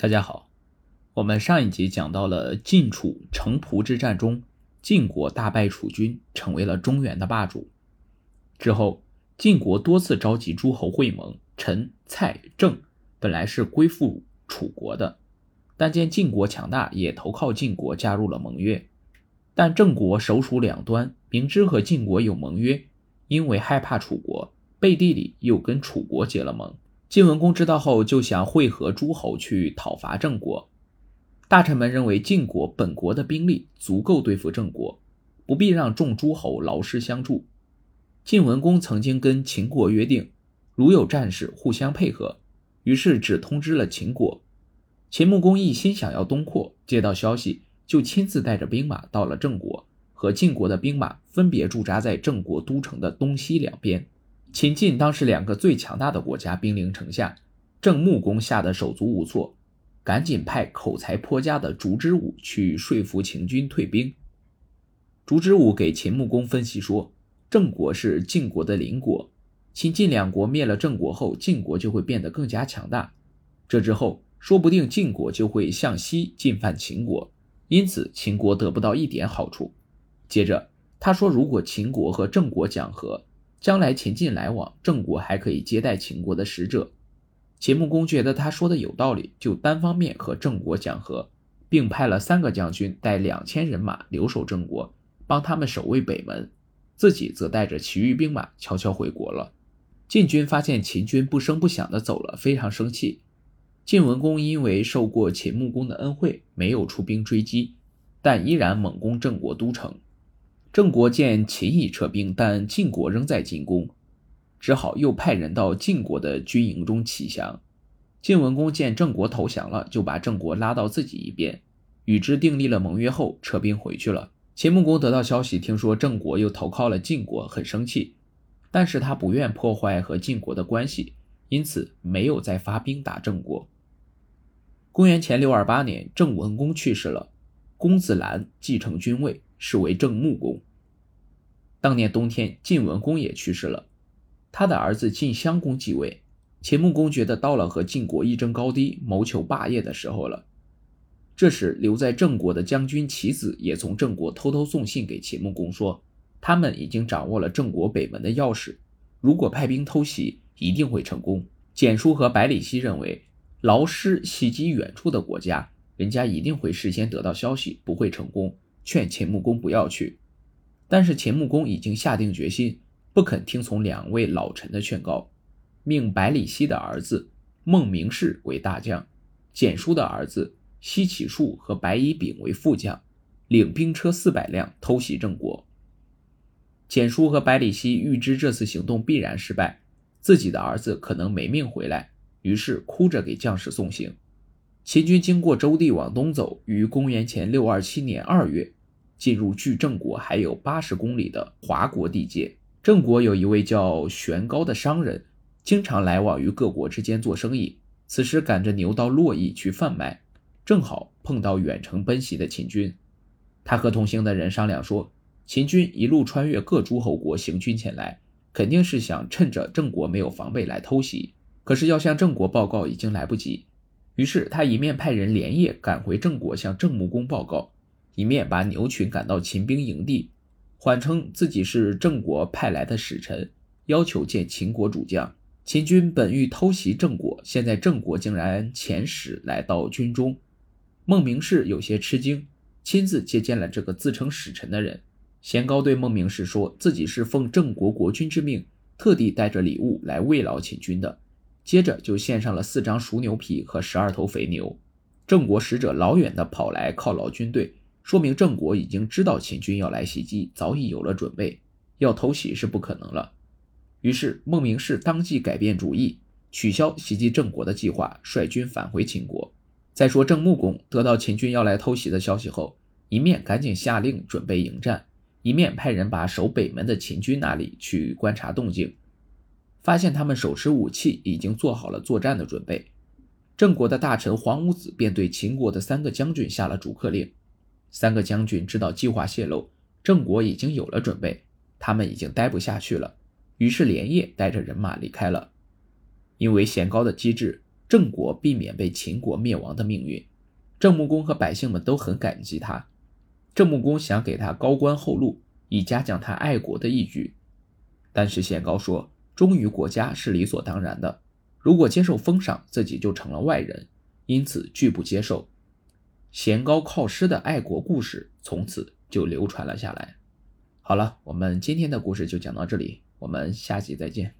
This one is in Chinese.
大家好，我们上一集讲到了晋楚城濮之战中，晋国大败楚军，成为了中原的霸主。之后，晋国多次召集诸侯会盟，陈、蔡、郑本来是归附楚国的，但见晋国强大，也投靠晋国，加入了盟约。但郑国首鼠两端，明知和晋国有盟约，因为害怕楚国，背地里又跟楚国结了盟。晋文公知道后，就想会合诸侯去讨伐郑国。大臣们认为晋国本国的兵力足够对付郑国，不必让众诸侯劳师相助。晋文公曾经跟秦国约定，如有战事，互相配合。于是只通知了秦国。秦穆公一心想要东扩，接到消息就亲自带着兵马到了郑国，和晋国的兵马分别驻扎在郑国都城的东西两边。秦晋当时两个最强大的国家兵临城下，郑穆公吓得手足无措，赶紧派口才颇佳的烛之武去说服秦军退兵。烛之武给秦穆公分析说，郑国是晋国的邻国，秦晋两国灭了郑国后，晋国就会变得更加强大，这之后说不定晋国就会向西进犯秦国，因此秦国得不到一点好处。接着他说，如果秦国和郑国讲和。将来秦晋来往，郑国还可以接待秦国的使者。秦穆公觉得他说的有道理，就单方面和郑国讲和，并派了三个将军带两千人马留守郑国，帮他们守卫北门，自己则带着其余兵马悄悄回国了。晋军发现秦军不声不响地走了，非常生气。晋文公因为受过秦穆公的恩惠，没有出兵追击，但依然猛攻郑国都城。郑国见秦已撤兵，但晋国仍在进攻，只好又派人到晋国的军营中乞降。晋文公见郑国投降了，就把郑国拉到自己一边，与之订立了盟约后撤兵回去了。秦穆公得到消息，听说郑国又投靠了晋国，很生气，但是他不愿破坏和晋国的关系，因此没有再发兵打郑国。公元前六二八年，郑文公去世了，公子兰继承君位。是为郑穆公。当年冬天，晋文公也去世了，他的儿子晋襄公继位。秦穆公觉得到了和晋国一争高低、谋求霸业的时候了。这时，留在郑国的将军齐子也从郑国偷偷送信给秦穆公，说他们已经掌握了郑国北门的钥匙，如果派兵偷袭，一定会成功。简书和百里奚认为，劳师袭击远处的国家，人家一定会事先得到消息，不会成功。劝秦穆公不要去，但是秦穆公已经下定决心，不肯听从两位老臣的劝告，命百里奚的儿子孟明视为大将，简叔的儿子西乞术和白乙丙为副将，领兵车四百辆偷袭郑国。简叔和百里奚预知这次行动必然失败，自己的儿子可能没命回来，于是哭着给将士送行。秦军经过周地往东走，于公元前六二七年二月。进入距郑国还有八十公里的华国地界。郑国有一位叫玄高的商人，经常来往于各国之间做生意。此时赶着牛到洛邑去贩卖，正好碰到远程奔袭的秦军。他和同行的人商量说，秦军一路穿越各诸侯国行军前来，肯定是想趁着郑国没有防备来偷袭。可是要向郑国报告已经来不及。于是他一面派人连夜赶回郑国向郑穆公报告。一面把牛群赶到秦兵营地，谎称自己是郑国派来的使臣，要求见秦国主将。秦军本欲偷袭郑国，现在郑国竟然遣使来到军中。孟明视有些吃惊，亲自接见了这个自称使臣的人。贤高对孟明视说自己是奉郑国国君之命，特地带着礼物来慰劳秦军的。接着就献上了四张熟牛皮和十二头肥牛。郑国使者老远的跑来犒劳军队。说明郑国已经知道秦军要来袭击，早已有了准备，要偷袭是不可能了。于是孟明视当即改变主意，取消袭击郑国的计划，率军返回秦国。再说郑穆公得到秦军要来偷袭的消息后，一面赶紧下令准备迎战，一面派人把守北门的秦军那里去观察动静，发现他们手持武器，已经做好了作战的准备。郑国的大臣黄武子便对秦国的三个将军下了逐客令。三个将军知道计划泄露，郑国已经有了准备，他们已经待不下去了，于是连夜带着人马离开了。因为贤高的机智，郑国避免被秦国灭亡的命运。郑穆公和百姓们都很感激他。郑穆公想给他高官厚禄，以嘉奖他爱国的义举。但是贤高说，忠于国家是理所当然的，如果接受封赏，自己就成了外人，因此拒不接受。贤高靠师的爱国故事从此就流传了下来。好了，我们今天的故事就讲到这里，我们下集再见。